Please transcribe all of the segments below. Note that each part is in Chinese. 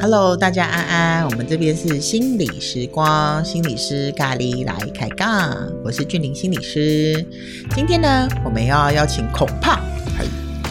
Hello，大家安安，我们这边是心理时光，心理师咖喱来开杠，我是俊玲心理师。今天呢，我们要邀请孔胖，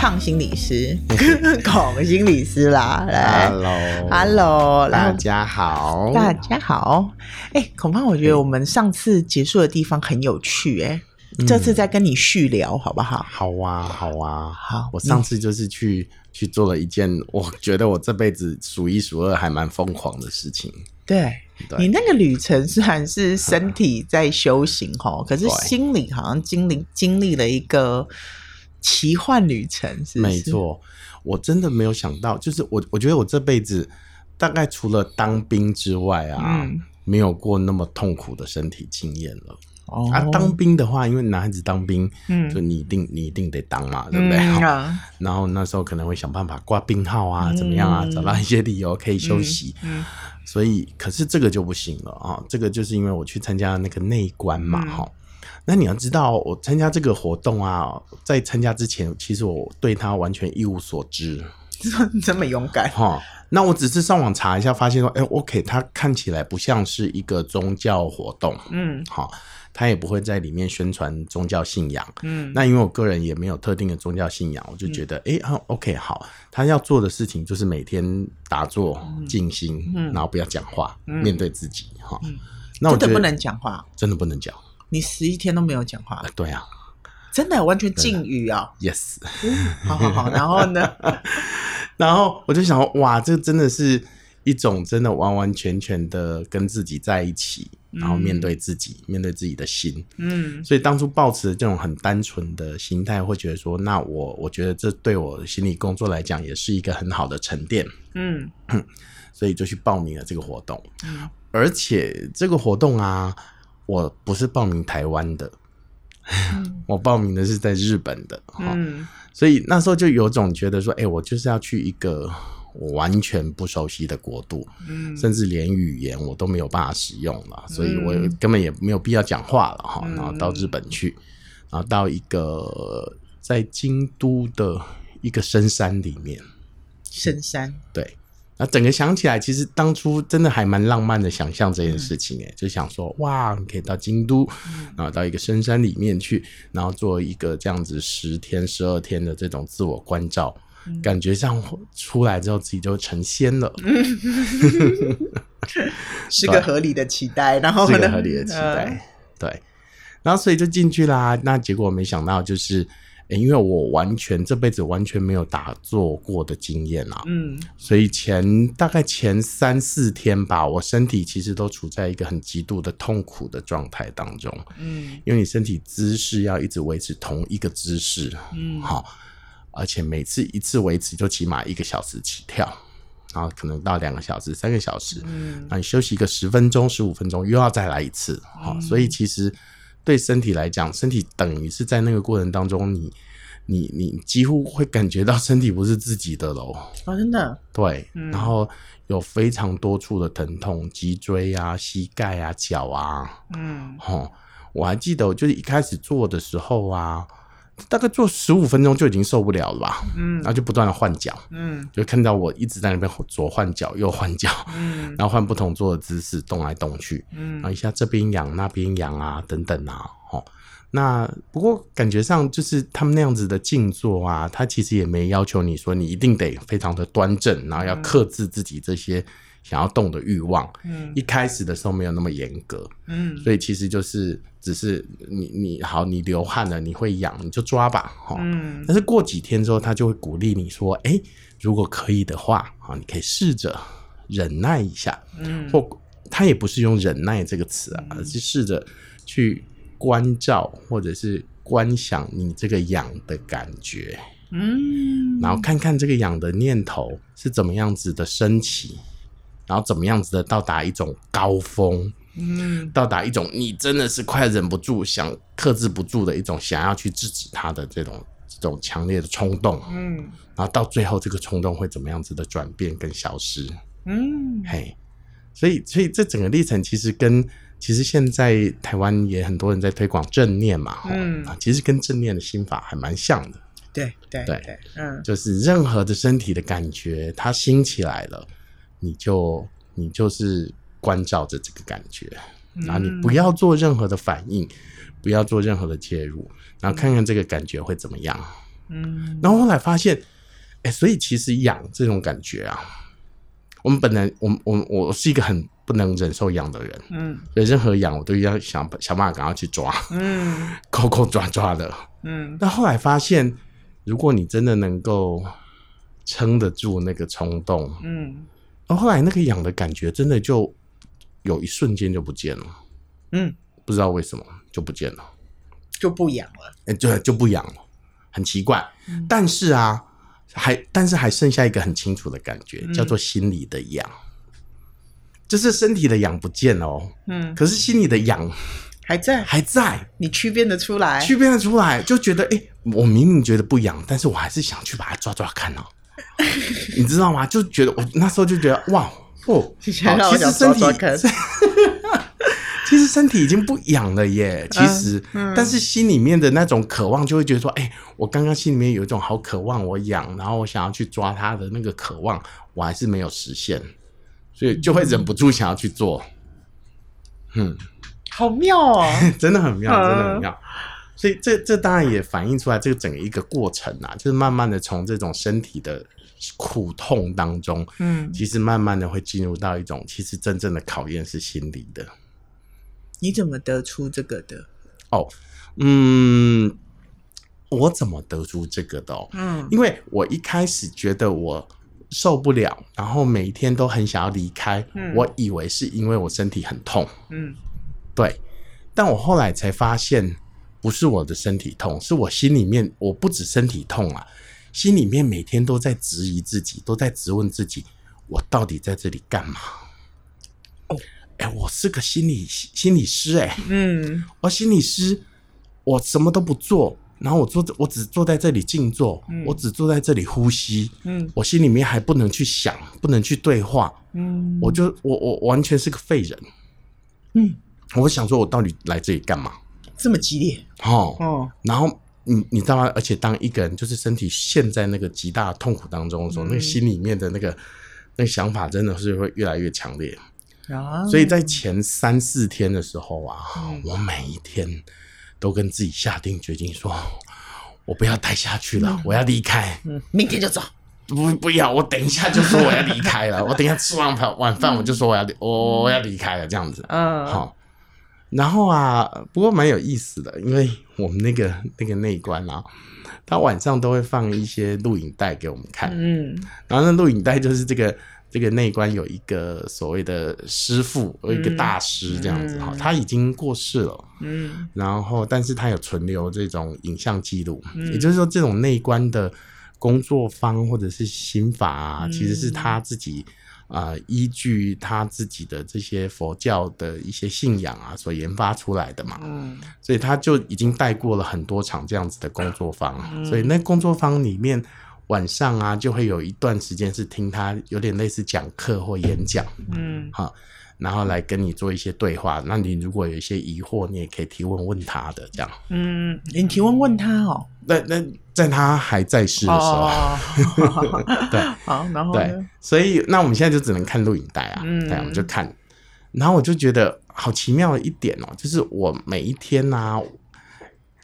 胖心理师，孔心理师啦，来，Hello，Hello，大家好，大家好。哎，恐怕，我觉得我们上次结束的地方很有趣，哎、嗯，这次再跟你续聊好不好？好啊，好啊，好。我上次就是去。去做了一件我觉得我这辈子数一数二还蛮疯狂的事情。对，对你那个旅程虽然是身 体在修行哈，可是心里好像经历经历了一个奇幻旅程，是？没错，我真的没有想到，就是我我觉得我这辈子大概除了当兵之外啊，嗯、没有过那么痛苦的身体经验了。哦、啊，当兵的话，因为男孩子当兵，嗯，就你一定你一定得当嘛，对不对？嗯啊、然后那时候可能会想办法挂病号啊，嗯、怎么样啊，找到一些理由可以休息。所以可是这个就不行了啊，这个就是因为我去参加那个内关嘛，哈、嗯。那你要知道，我参加这个活动啊，在参加之前，其实我对他完全一无所知。你 这么勇敢。哈？那我只是上网查一下，发现说，哎，OK，它看起来不像是一个宗教活动，嗯，好。他也不会在里面宣传宗教信仰，嗯，那因为我个人也没有特定的宗教信仰，我就觉得，哎、，OK，好，他要做的事情就是每天打坐、静心，嗯，然后不要讲话，嗯、面对自己，哈、嗯，那我真的不能讲话，真的不能讲，你十一天都没有讲话、呃，对啊，真的完全禁语啊，Yes，、嗯、好好好，然后呢，然后我就想，哇，这真的是一种真的完完全全的跟自己在一起。然后面对自己，嗯、面对自己的心，嗯，所以当初抱持的这种很单纯的心态，会觉得说，那我我觉得这对我心理工作来讲，也是一个很好的沉淀，嗯，所以就去报名了这个活动，嗯，而且这个活动啊，我不是报名台湾的，嗯、我报名的是在日本的，嗯，所以那时候就有种觉得说，哎，我就是要去一个。我完全不熟悉的国度，嗯，甚至连语言我都没有办法使用了，嗯、所以我根本也没有必要讲话了哈。嗯、然后到日本去，然后到一个在京都的一个深山里面，深山。对，那整个想起来，其实当初真的还蛮浪漫的，想象这件事情哎，嗯、就想说哇，你可以到京都，然后到一个深山里面去，然后做一个这样子十天、十二天的这种自我关照。感觉像出来之后自己就成仙了，是个合理的期待，然后是个合理的期待，对，然后所以就进去啦。那结果没想到就是，欸、因为我完全这辈子完全没有打坐过的经验啊，嗯，所以前大概前三四天吧，我身体其实都处在一个很极度的痛苦的状态当中，嗯，因为你身体姿势要一直维持同一个姿势，嗯，好。而且每次一次维持就起码一个小时起跳，然后可能到两个小时、三个小时，嗯，那你休息个十分钟、十五分钟，又要再来一次，好，嗯，所以其实对身体来讲，身体等于是在那个过程当中你，你你你几乎会感觉到身体不是自己的喽，哦，真的，对，嗯，然后有非常多处的疼痛，脊椎啊、膝盖啊、脚啊，嗯，吼，我还记得，就是一开始做的时候啊。大概做十五分钟就已经受不了了吧，嗯，然后就不断的换脚，嗯，就看到我一直在那边左换脚右换脚，嗯，然后换不同做的姿势动来动去，嗯，然后一下这边痒那边痒啊等等啊，哦，那不过感觉上就是他们那样子的静坐啊，他其实也没要求你说你一定得非常的端正，然后要克制自己这些。想要动的欲望，嗯，一开始的时候没有那么严格，嗯，所以其实就是只是你你好，你流汗了，你会痒，你就抓吧，哈，嗯，但是过几天之后，他就会鼓励你说，哎，如果可以的话，啊，你可以试着忍耐一下，嗯，或他也不是用忍耐这个词啊，而是试着去关照或者是观想你这个痒的感觉，嗯，然后看看这个痒的念头是怎么样子的升起。然后怎么样子的到达一种高峰，嗯，到达一种你真的是快忍不住想克制不住的一种想要去制止他的这种这种强烈的冲动，嗯，然后到最后这个冲动会怎么样子的转变跟消失，嗯，嘿，所以所以这整个历程其实跟其实现在台湾也很多人在推广正念嘛，嗯，其实跟正念的心法还蛮像的。对对对。对，嗯，就是任何的身体的感觉，它兴起来了，你就你就是关照着这个感觉，然后你不要做任何的反应，不要做任何的介入，然后看看这个感觉会怎么样。嗯，然后后来发现，哎，所以其实痒这种感觉啊，我们本来我我我是一个很不能忍受痒的人，嗯，所以任何痒我都要想想办法赶快去抓，嗯，抠抠抓抓的，嗯，但后来发现。如果你真的能够撑得住那个冲动，嗯，然后后来那个痒的感觉真的就有一瞬间就不见了，嗯，不知道为什么就不见了，就不痒了，哎，对，就不痒了，很奇怪。嗯，但是啊，还但是还剩下一个很清楚的感觉，叫做心里的痒，就是身体的痒不见了哦，嗯，可是心里的痒。还在，还在，你区辨得出来，区辨得出来，就觉得，哎、欸，我明明觉得不痒，但是我还是想去把它抓抓看哦，你知道吗？就觉得我那时候就觉得，哇，哦，其实身体，其实身体已经不痒了耶，其实，嗯嗯、但是心里面的那种渴望，就会觉得说，哎、欸，我刚刚心里面有一种好渴望，我痒，然后我想要去抓它的那个渴望，我还是没有实现，所以就会忍不住想要去做，嗯。好妙哦，真的很妙，真的很妙。所以这这当然也反映出来这个整个一个过程啊，就是慢慢的从这种身体的苦痛当中，嗯，其实慢慢的会进入到一种其实真正的考验是心理的。你怎么得出这个的？哦，嗯，我怎么得出这个的？嗯，因为我一开始觉得我受不了，然后每一天都很想要离开，嗯，我以为是因为我身体很痛，嗯。对，但我后来才发现，不是我的身体痛，是我心里面，我不止身体痛啊，心里面每天都在质疑自己，都在质问自己，我到底在这里干嘛？哦，哎，我是个心理心理师，哎，嗯，我心理师，我什么都不做，然后我坐，我只坐在这里静坐，嗯，我只坐在这里呼吸，嗯，我心里面还不能去想，不能去对话，嗯，我就我我完全是个废人，嗯。我想说，我到底来这里干嘛？这么激烈哦哦，然后你你知道吗？而且当一个人就是身体陷在那个极大的痛苦当中的时候，嗯、那个心里面的那个那个想法真的是会越来越强烈啊。所以在前三四天的时候啊，嗯、我每一天都跟自己下定决心说，我不要待下去了，嗯、我要离开。嗯，明天就走。不不要，我等一下就说我要离开了。我等一下吃完饭晚饭我就说我要我我要离开了，这样子。嗯，好。然后啊，不过蛮有意思的，因为我们那个 那个内观啊，他晚上都会放一些录影带给我们看。嗯，然后那录影带就是这个这个内观有一个所谓的师父，有一个大师这样子哈，嗯、他已经过世了。嗯，然后但是他有存留这种影像记录，嗯、也就是说这种内观的工作方或者是心法其实是他自己。啊、呃，依据他自己的这些佛教的一些信仰啊，所研发出来的嘛，嗯，所以他就已经带过了很多场这样子的工作坊，嗯、所以那工作坊里面晚上啊，就会有一段时间是听他有点类似讲课或演讲，嗯，好。然后来跟你做一些对话，那你如果有一些疑惑，你也可以提问问他的这样。嗯，你提问问他哦。那那在他还在世的时候，哦、对，好，然后对，所以那我们现在就只能看录影带啊，嗯，对，我们就看。然后我就觉得好奇妙的一点哦，就是我每一天呐、啊，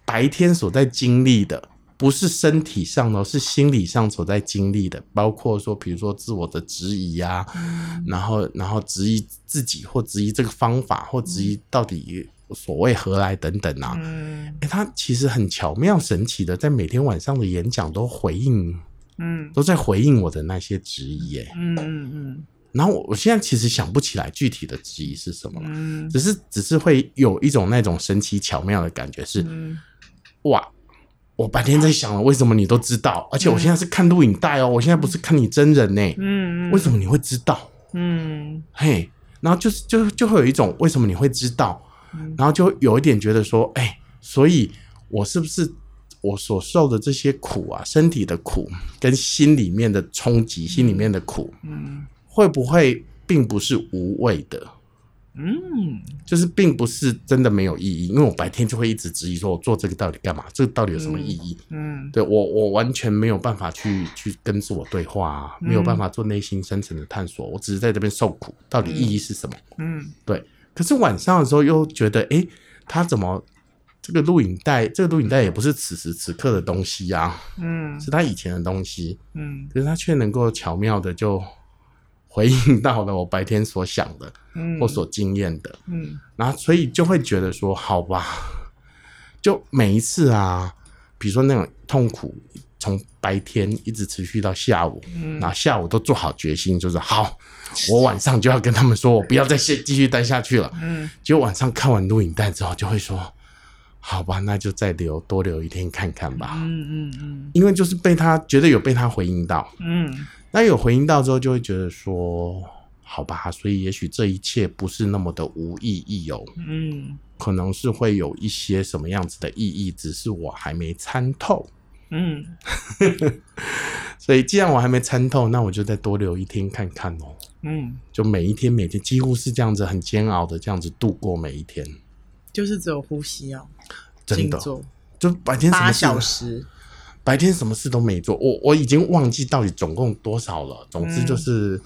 白天所在经历的。不是身体上的，是心理上所在经历的，包括说，比如说自我的质疑啊，嗯、然后然后质疑自己，或质疑这个方法，或质疑到底所谓何来等等啊。嗯、欸，他其实很巧妙神奇的，在每天晚上的演讲都回应，嗯，都在回应我的那些质疑、欸，嗯嗯嗯。然后我我现在其实想不起来具体的质疑是什么了，嗯，只是只是会有一种那种神奇巧妙的感觉是，嗯、哇。我白天在想了，为什么你都知道？而且我现在是看录影带哦，我现在不是看你真人呢。嗯，为什么你会知道？嗯，嘿，然后就是就就会有一种为什么你会知道？然后就有一点觉得说，哎，所以我是不是我所受的这些苦啊，身体的苦跟心里面的冲击，心里面的苦，嗯，会不会并不是无谓的？嗯，就是并不是真的没有意义，因为我白天就会一直质疑说，我做这个到底干嘛？这个到底有什么意义？嗯，嗯对我我完全没有办法去去跟自我对话啊，没有办法做内心深层的探索，我只是在这边受苦，到底意义是什么？嗯，对。可是晚上的时候又觉得，哎，他怎么这个录影带？这个录影带也不是此时此刻的东西啊，嗯，是他以前的东西，嗯，可是他却能够巧妙的就。回应到了我白天所想的，或所经验的，嗯，然后所以就会觉得说，好吧，就每一次啊，比如说那种痛苦，从白天一直持续到下午，嗯，然后下午都做好决心，就是好，我晚上就要跟他们说，我不要再继继续待下去了，嗯，结果晚上看完录影带之后，就会说，好吧，那就再留多留一天看看吧，嗯嗯嗯，因为就是被他觉得有被他回应到，嗯。那有回应到之后，就会觉得说，好吧，所以也许这一切不是那么的无意义哦，嗯，可能是会有一些什么样子的意义，只是我还没参透，嗯，所以既然我还没参透，那我就再多留一天看看哦，嗯，就每一天每天几乎是这样子很煎熬的这样子度过每一天，就是只有呼吸哦，真的，就白天八小时。白天什么事都没做，我我已经忘记到底总共多少了。总之就是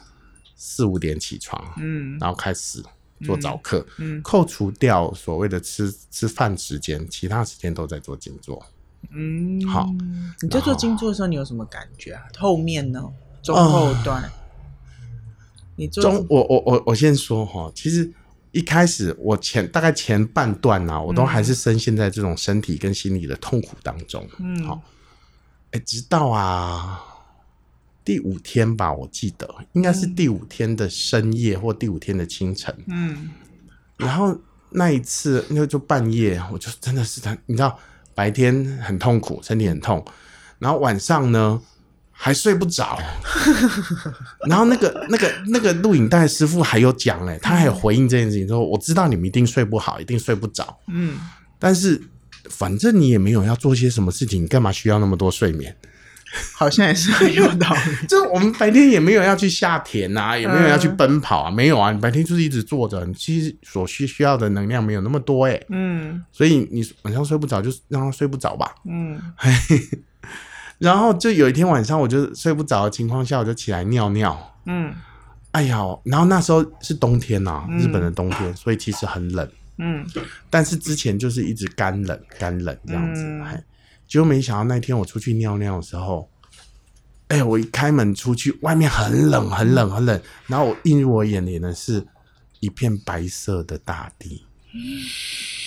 四五点起床，嗯，然后开始做早课，嗯，嗯，扣除掉所谓的吃吃饭时间，其他时间都在做静坐，嗯，好。你在做静坐的时候，你有什么感觉啊？后面呢？中后段？呃、你做中，我我我我先说哈，其实一开始我前大概前半段呢、啊，我都还是深陷在这种身体跟心理的痛苦当中，嗯，好。哎，直到啊第五天吧，我记得应该是第五天的深夜或第五天的清晨。嗯，然后那一次，那就半夜，我就真的是他，你知道，白天很痛苦，身体很痛，然后晚上呢还睡不着。然后那个那个那个录影带师傅还有讲，哎，他还有回应这件事情，说我知道你们一定睡不好，一定睡不着。嗯，但是。反正你也没有要做些什么事情，你干嘛需要那么多睡眠？好像也是很有道理。就我们白天也没有要去下田啊，也没有要去奔跑啊，没有啊。你白天就是一直坐着，你其实所需需要的能量没有那么多哎。嗯。所以你晚上睡不着，就让他睡不着吧。嗯。然后就有一天晚上，我就睡不着的情况下，我就起来尿尿。嗯。哎呀，然后那时候是冬天呐，日本的冬天，所以其实很冷。嗯，但是之前就是一直干冷干冷这样子，哎、嗯，结果没想到那天我出去尿尿的时候，哎、欸，我一开门出去，外面很冷很冷很冷，然后我映入我眼帘的是一片白色的大地，嗯、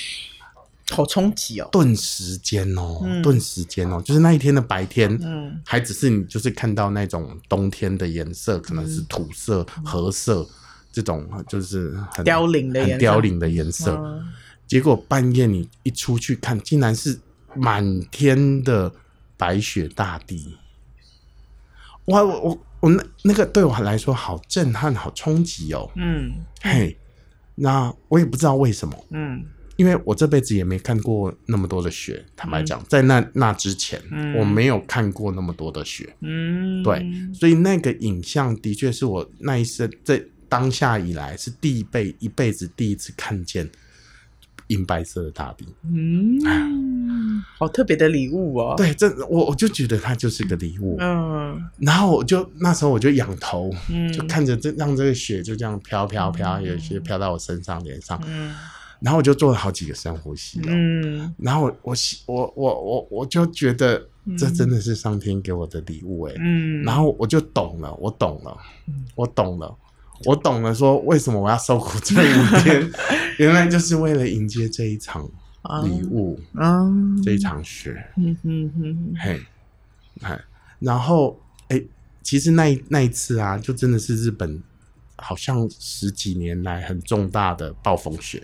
好冲击哦！顿时间哦，顿、嗯、时间哦，就是那一天的白天，嗯，还只是你就是看到那种冬天的颜色，可能是土色、嗯、褐色。这种就是很凋零的很凋零的颜色，嗯、结果半夜你一出去看，竟然是满天的白雪大地。哇，我我我那那个对我来说好震撼，好冲击哦。嗯，嘿，那我也不知道为什么。嗯，因为我这辈子也没看过那么多的雪。坦白讲，在那那之前，嗯、我没有看过那么多的雪。嗯，对，所以那个影像的确是我那一生在。当下以来是第一辈一辈子第一次看见银白色的大地，嗯，好特别的礼物哦。对，这我我就觉得它就是个礼物，嗯。然后我就那时候我就仰头，嗯，就看着这让这个雪就这样飘飘飘，有些飘到我身上脸上，嗯。然后我就做了好几个深呼吸，嗯。然后我我我我我我就觉得这真的是上天给我的礼物，哎，嗯。然后我就懂了，我懂了，我懂了。我懂了，说为什么我要受苦这五天，原来就是为了迎接这一场礼物，嗯，这一场雪，嗯哼哼，嘿，哎，然后哎，其实那那一次啊，就真的是日本好像十几年来很重大的暴风雪。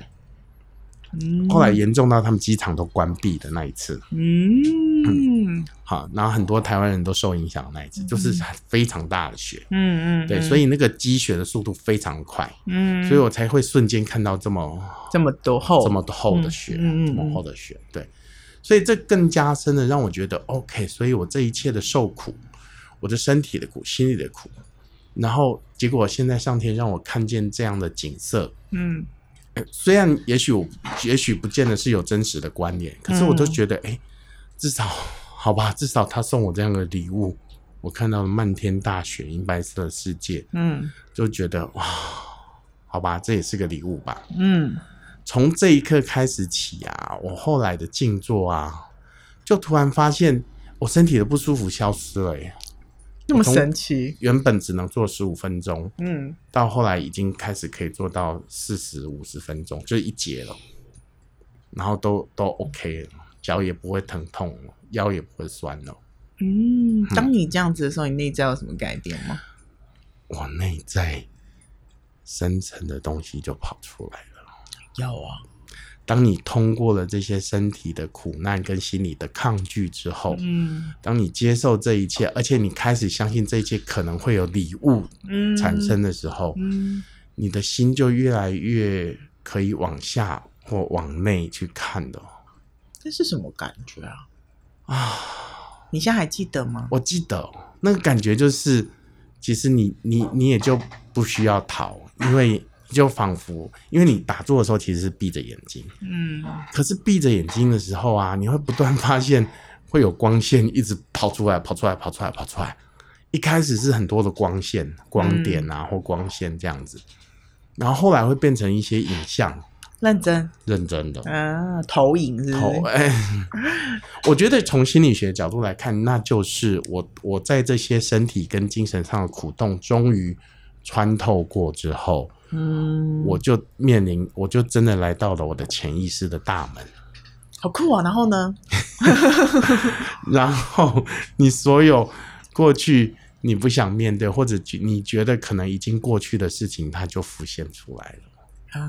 嗯，后来严重到他们机场都关闭的那一次，嗯，嗯，好，然后很多台湾人都受影响的那一次，嗯、就是非常大的雪，嗯嗯，对，所以那个积雪的速度非常快，嗯，所以我才会瞬间看到这么这么多厚。这么厚的雪，嗯，这么厚的雪，对，所以这更加深的让我觉得 OK，所以我这一切的受苦，我的身体的苦，心里的苦，然后结果现在上天让我看见这样的景色，嗯。欸，虽然也许我也许不见得是有真实的关联，可是我都觉得，哎、嗯欸，至少好吧，至少他送我这样的礼物，我看到了漫天大雪，银白色的世界，嗯，就觉得哇，好吧，这也是个礼物吧，嗯。从这一刻开始起啊，我后来的静坐啊，就突然发现我身体的不舒服消失了耶，那么神奇！原本只能做十五分钟，嗯，到后来已经开始可以做到四十五十分钟，就一节了，然后都都 OK 了，脚也不会疼痛了，腰也不会酸了。嗯，当你这样子的时候，你内在有什么改变吗？我内在深层的东西就跑出来了。要啊！当你通过了这些身体的苦难跟心理的抗拒之后，嗯，当你接受这一切，而且你开始相信这一切可能会有礼物产生的时候，嗯，嗯，你的心就越来越可以往下或往内去看的。这是什么感觉啊？啊！你现在还记得吗？我记得那个感觉就是，其实你你你也就不需要逃，因为。就仿佛，因为你打坐的时候其实是闭着眼睛，嗯，可是闭着眼睛的时候啊，你会不断发现会有光线一直跑出来，跑出来，跑出来，跑出来。一开始是很多的光线、光点啊，或光线这样子，然后后来会变成一些影像。认真，认真的啊，投影是哎，我觉得从心理学角度来看，那就是我我在这些身体跟精神上的苦痛终于穿透过之后。嗯，我就面临，我就真的来到了我的潜意识的大门，好酷啊！然后呢？然后你所有过去你不想面对，或者你觉得可能已经过去的事情，它就浮现出来了啊。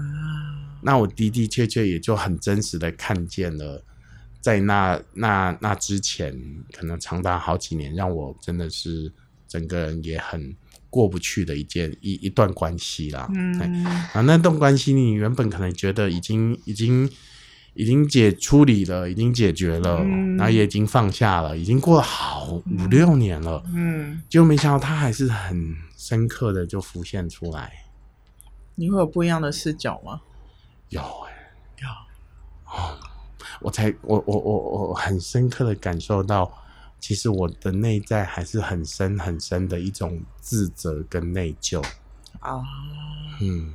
那我的的确确也就很真实的看见了，在那那那之前，可能长达好几年，让我真的是整个人也很。过不去的一件一一段关系啦，嗯，啊，那段关系你原本可能觉得已经已经已经解处理了，已经解决了，嗯，然后也已经放下了，已经过了好五六年了，嗯，就没想到它还是很深刻的就浮现出来。你会有不一样的视角吗？有哎，有哦，我才我我我我很深刻的感受到。其实我的内在还是很深很深的一种自责跟内疚啊，嗯，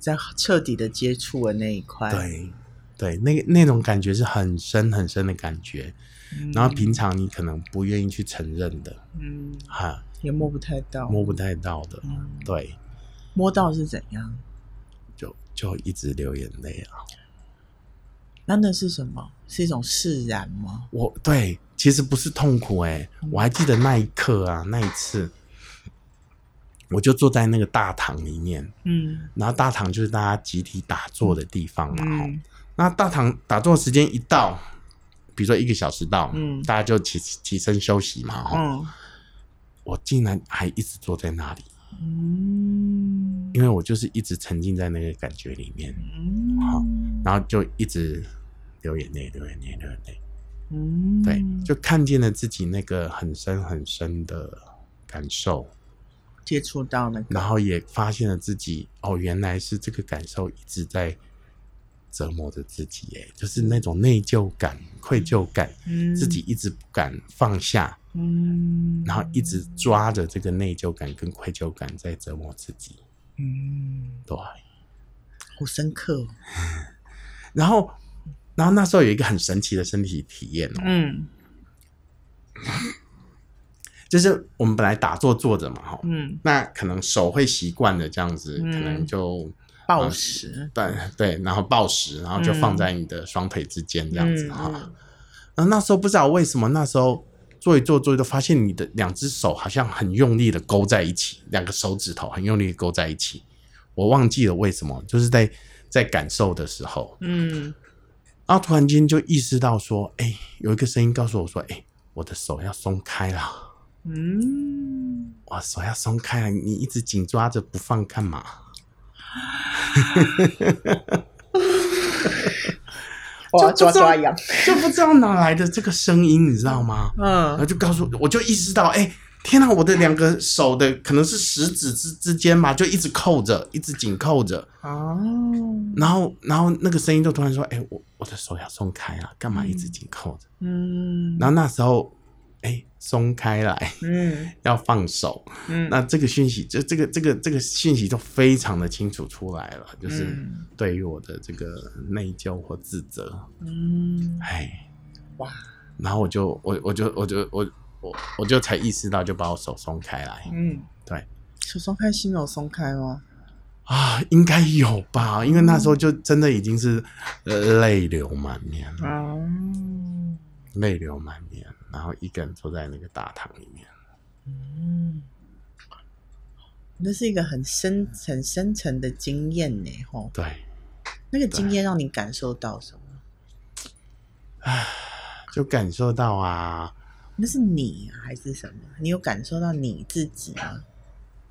在彻底的接触了那一块，对，对，那那种感觉是很深很深的感觉，嗯，然后平常你可能不愿意去承认的，嗯，哈，也摸不太到，摸不太到的，嗯，对，摸到是怎样？就就一直流眼泪啊。那那是什么？是一种释然吗？我对，其实不是痛苦哎、欸嗯，我还记得那一刻啊，那一次，我就坐在那个大堂里面，嗯，然后大堂就是大家集体打坐的地方嘛，嗯，那大堂打坐时间一到，比如说一个小时到，嗯，大家就起起身休息嘛，嗯，我竟然还一直坐在那里，嗯，因为我就是一直沉浸在那个感觉里面，嗯，好。然后就一直流眼泪，流眼泪，流眼泪。嗯，对，就看见了自己那个很深很深的感受，接触到那个，然后也发现了自己哦，原来是这个感受一直在折磨着自己，哎，就是那种内疚感、愧疚感，嗯，自己一直不敢放下，嗯，然后一直抓着这个内疚感跟愧疚感在折磨自己，嗯，对，好深刻哦。然后，然后那时候有一个很神奇的身体体验哦，嗯，就是我们本来打坐坐着嘛，哈，嗯，那可能手会习惯的这样子，嗯、可能就抱石，对对，然后抱石，然后就放在你的双腿之间这样子哈。然、嗯、后、嗯、那时候不知道为什么，那时候做一做做一做，发现你的两只手好像很用力的勾在一起，两个手指头很用力的勾在一起，我忘记了为什么，就是在。在感受的时候，嗯，然后突然间就意识到说，哎、欸，有一个声音告诉我说，哎、欸，我的手要松开了，嗯，我手要松开了，你一直紧抓着不放干嘛？抓抓抓痒，就不知道哪来的这个声音，你知道吗？嗯，然后就告诉我，我就意识到，哎、欸，天哪，我的两个手的可能是食指之之间吧，就一直扣着，一直紧扣着。哦。然后，然后那个声音就突然说：“哎、欸，我我的手要松开了，干嘛一直紧扣着？”嗯。然后那时候，哎、欸，松开来，嗯，要放手，嗯。那这个讯息，就这个这个这个讯息就非常的清楚出来了，就是对于我的这个内疚或自责。嗯。哎，哇。然后我就我我就我就我。我我就才意识到，就把我手松开来。嗯，对，手松开，心有松开吗？啊，应该有吧，因为那时候就真的已经是泪流满面了，嗯，泪流满面，然后一个人坐在那个大堂里面。嗯，那是一个很深、很深层的经验呢，吼。对，那个经验让你感受到什么？唉，就感受到啊。那是你啊还是什么？你有感受到你自己吗？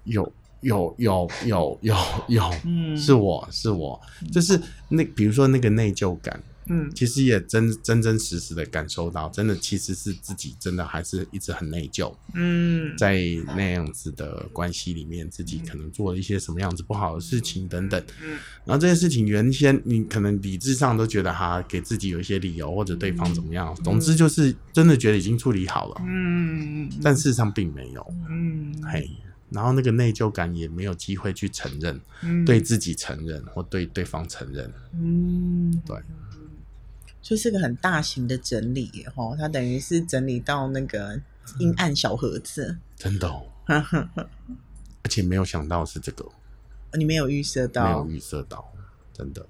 有有有有有有，嗯，是我是我，就是那比如说那个内疚感。嗯，其实也真真真实实的感受到，真的其实是自己真的还是一直很内疚。嗯，在那样子的关系里面，自己可能做了一些什么样子不好的事情等等。嗯，然后这些事情原先你可能理智上都觉得哈，给自己有一些理由或者对方怎么样，总之就是真的觉得已经处理好了。嗯，但事实上并没有。嗯，嘿，然后那个内疚感也没有机会去承认，对自己承认或对对方承认。嗯，对。就是个很大型的整理，哈，它等于是整理到那个阴暗小盒子，嗯、真的、哦，而且没有想到是这个，你没有预设到，没有预设到，真的，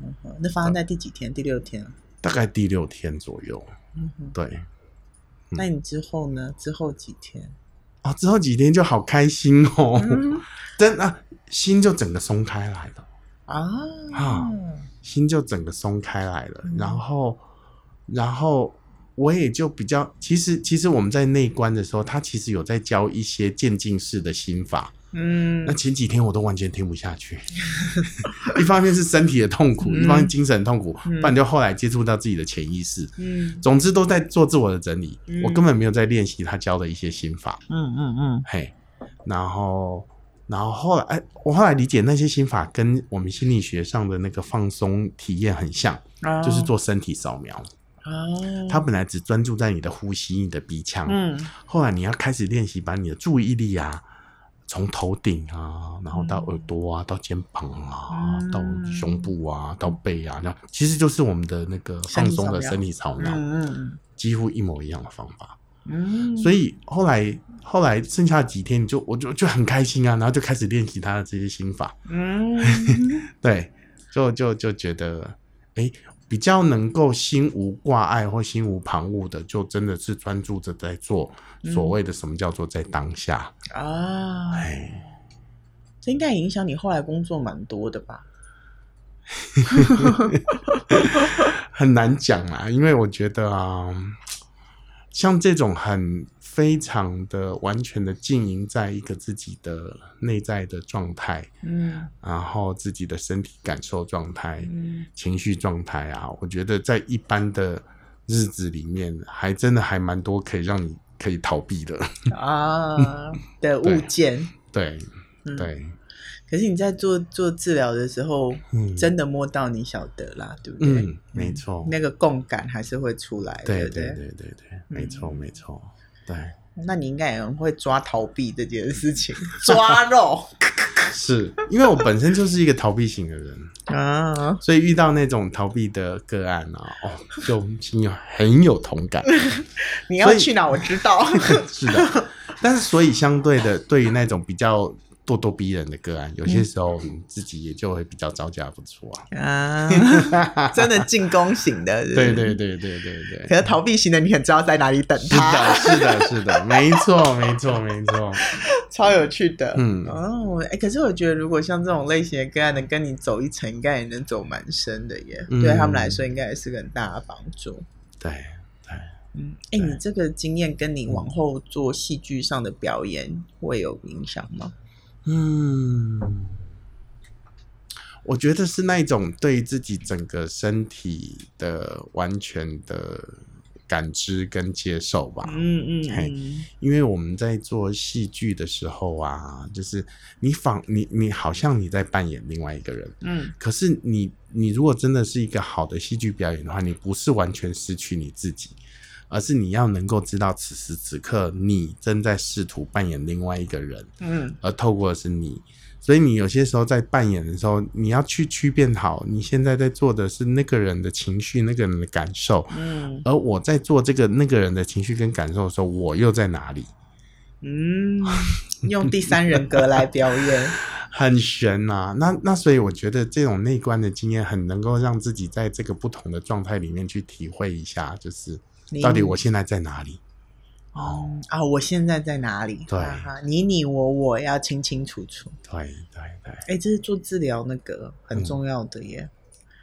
嗯，那发生在第几天？第六天？大概第六天左右，嗯哼，对，嗯、那你之后呢？之后几天？哦，之后几天就好开心哦，嗯、真啊，心就整个松开来了啊。啊。心就整个松开来了，然后，然后我也就比较，其实，其实我们在内观的时候，他其实有在教一些渐进式的心法，嗯，那前几天我都完全听不下去，一方面是身体的痛苦，一方面精神痛苦，不然就后来接触到自己的潜意识，嗯，总之都在做自我的整理，我根本没有在练习他教的一些心法，嗯嗯嗯，嘿，然后。然后后来，哎，我后来理解那些心法跟我们心理学上的那个放松体验很像，哦、就是做身体扫描。哦，他本来只专注在你的呼吸、你的鼻腔，嗯，后来你要开始练习，把你的注意力啊，从头顶啊，然后到耳朵啊，嗯、到肩膀啊，嗯、到胸部啊，到背啊，那其实就是我们的那个放松的身体扫描，嗯，几乎一模一样的方法。嗯，所以后来。后来剩下几天，你就我就就很开心啊，然后就开始练习他的这些心法。嗯，对，就就就觉得，哎、欸，比较能够心无挂碍或心无旁骛的，就真的是专注着在做所谓的什么叫做在当下、嗯、啊。哎唉，这应该影响你后来工作蛮多的吧？很难讲啊，因为我觉得啊，像这种很。非常的完全的经营在一个自己的内在的状态，嗯，然后自己的身体感受状态，嗯，情绪状态啊，我觉得在一般的日子里面，还真的还蛮多可以让你可以逃避的啊 的物件，对对。对可是你在做做治疗的时候，嗯，真的摸到你晓得啦，对不对？嗯，没错，那个共感还是会出来，对对对对对，没错没错。对，那你应该也会抓逃避这件事情，抓肉，是因为我本身就是一个逃避型的人啊，所以遇到那种逃避的个案啊，哦，就心有很有同感。你要去哪？我知道，是的，但是所以相对的，对于那种比较。咄咄逼人的个案，有些时候自己也就会比较招架不住啊！啊，真的进攻型的，对对对对对对。可是逃避型的，你很知道在哪里等他。是的，是的，是的，没错，没错，没错，超有趣的。嗯哦，哎，可是我觉得，如果像这种类型的个案能跟你走一层，应该也能走蛮深的耶。对他们来说，应该也是个很大的帮助。对对，嗯，哎，你这个经验跟你往后做戏剧上的表演会有影响吗？嗯，我觉得是那种对自己整个身体的完全的感知跟接受吧。嗯嗯，嗯，因为我们在做戏剧的时候啊，就是你仿你你好像你在扮演另外一个人，嗯，可是你你如果真的是一个好的戏剧表演的话，你不是完全失去你自己，而是你要能够知道此时此刻你正在试图扮演另外一个人，嗯，而透过的是你。所以你有些时候在扮演的时候，你要去区辨好，你现在在做的是那个人的情绪、那个人的感受，嗯，而我在做这个那个人的情绪跟感受的时候，我又在哪里？嗯，用第三人格来表演，很悬呐、啊。那那所以我觉得这种内观的经验，很能够让自己在这个不同的状态里面去体会一下，就是到底我现在在哪里。哦啊！我现在在哪里？对，你你我我要清清楚楚。对对对。哎，这是做治疗那个很重要的耶。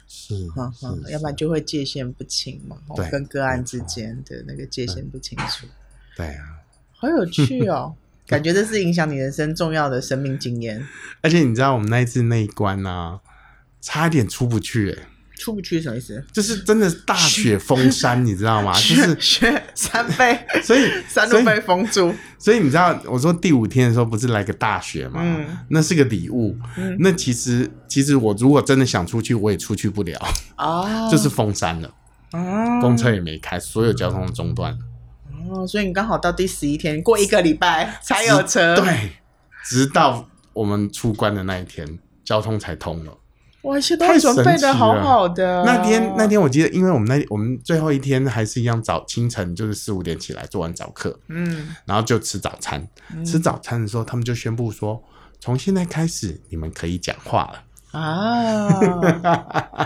是，哈哈要不然就会界限不清嘛。对，跟个案之间的那个界限不清楚。对啊，好有趣哦！感觉这是影响你人生重要的生命经验。而且你知道，我们那一次那一关呢，差一点出不去哎。出不去什么意思？就是真的大雪封山，你知道吗？就是雪山被，所以山都被封住。所以你知道，我说第五天的时候不是来个大雪吗？嗯，那是个礼物。嗯，那其实其实我如果真的想出去，我也出去不了啊，就是封山了。哦，公车也没开，所有交通中断。哦，所以你刚好到第十一天，过一个礼拜才有车。对，直到我们出关的那一天，交通才通了。哇，现在准备的好好的。那天那天我记得，因为我们那我们最后一天还是一样早清晨，就是四五点起来做完早课，嗯，然后就吃早餐。嗯、吃早餐的时候，他们就宣布说，从现在开始你们可以讲话了。啊，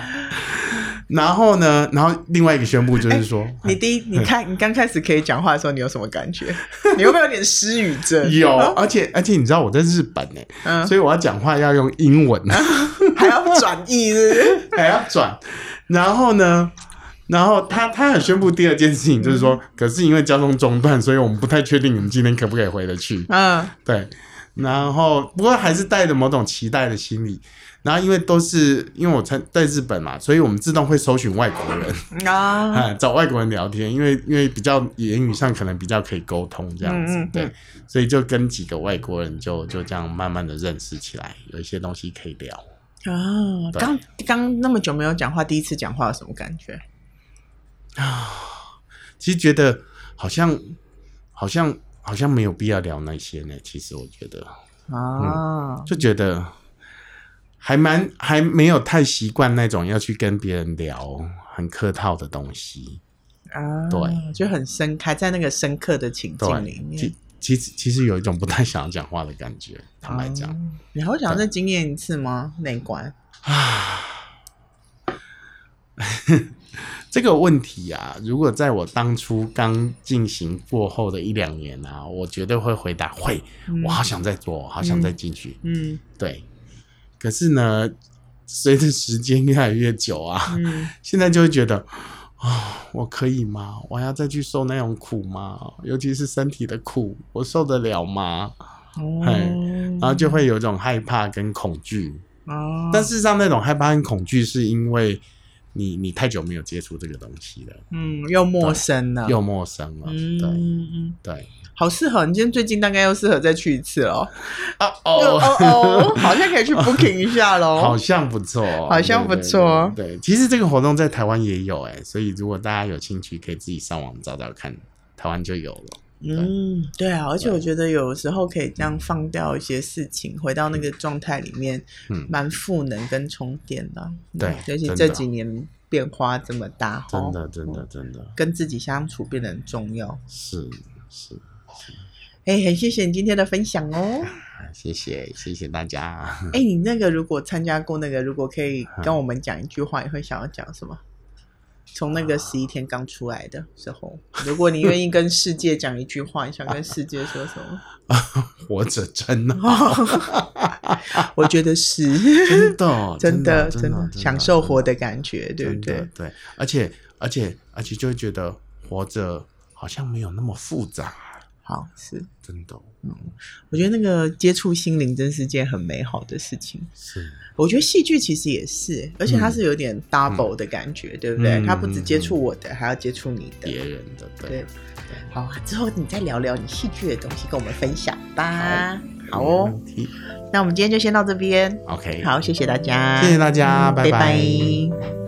然后呢？然后另外一个宣布就是说，欸、你第一，你看你刚开始可以讲话的时候，你有什么感觉？你会不会有点失语症？有，而且而且你知道我在日本呢，嗯、所以我要讲话要用英文，嗯、还要转译是不是，还要转。然后呢？然后他他还宣布第二件事情，就是说，嗯、可是因为交通中断，所以我们不太确定你们今天可不可以回得去。嗯，对。然后不过还是带着某种期待的心理。然后因为都是因为我在在日本嘛，所以我们自动会搜寻外国人啊，找外国人聊天，因为因为比较言语上可能比较可以沟通这样子，嗯嗯嗯对，所以就跟几个外国人就就这样慢慢的认识起来，有一些东西可以聊啊。刚刚那么久没有讲话，第一次讲话有什么感觉啊？其实觉得好像好像好像没有必要聊那些呢。其实我觉得啊、嗯，就觉得。还蛮还没有太习惯那种要去跟别人聊很客套的东西啊，对，就很深，还在那个深刻的情境里面。其其实其实有一种不太想要讲话的感觉，坦白讲。你还会想要再经验一次吗？那一关啊？这个问题啊，如果在我当初刚进行过后的一两年啊，我绝对会回答会，我好想再做，好想再进去。嗯，对。可是呢，随着时间越来越久啊，嗯、现在就会觉得啊、哦，我可以吗？我还要再去受那种苦吗？尤其是身体的苦，我受得了吗？哦，然后就会有一种害怕跟恐惧。哦，但事实上，那种害怕跟恐惧是因为你你太久没有接触这个东西了，嗯，又陌生了，又陌生了，嗯、对，嗯对。好适合你今天最近大概又适合再去一次哦。哦哦哦，好像可以去 booking 一下喽。好像不错，好像不错。对，其实这个活动在台湾也有哎，所以如果大家有兴趣，可以自己上网找找看，台湾就有了。嗯，对啊，而且我觉得有时候可以这样放掉一些事情，回到那个状态里面，嗯，蛮赋能跟充电的。对，尤其这几年变化这么大，真的，真的，真的，跟自己相处变得很重要。是是。哎，很谢谢你今天的分享哦！谢谢，谢谢大家。哎，你那个如果参加过那个，如果可以跟我们讲一句话，你会想要讲什么？从那个十一天刚出来的时候，如果你愿意跟世界讲一句话，你想跟世界说什么？活着真好，我觉得是 真的，真的，真的享受活的感觉，对不对？对，而且，而且，而且，就会觉得活着好像没有那么复杂。好，是真的。嗯，我觉得那个接触心灵真是件很美好的事情。是，我觉得戏剧其实也是，而且它是有点 double 的感觉，嗯、对不对？它、嗯、不只接触我的，嗯、还要接触你的、别人的。对，对好，之后你再聊聊你戏剧的东西，跟我们分享吧。好，好哦。那我们今天就先到这边。OK，好，谢谢大家，谢谢大家，嗯、拜拜。拜拜。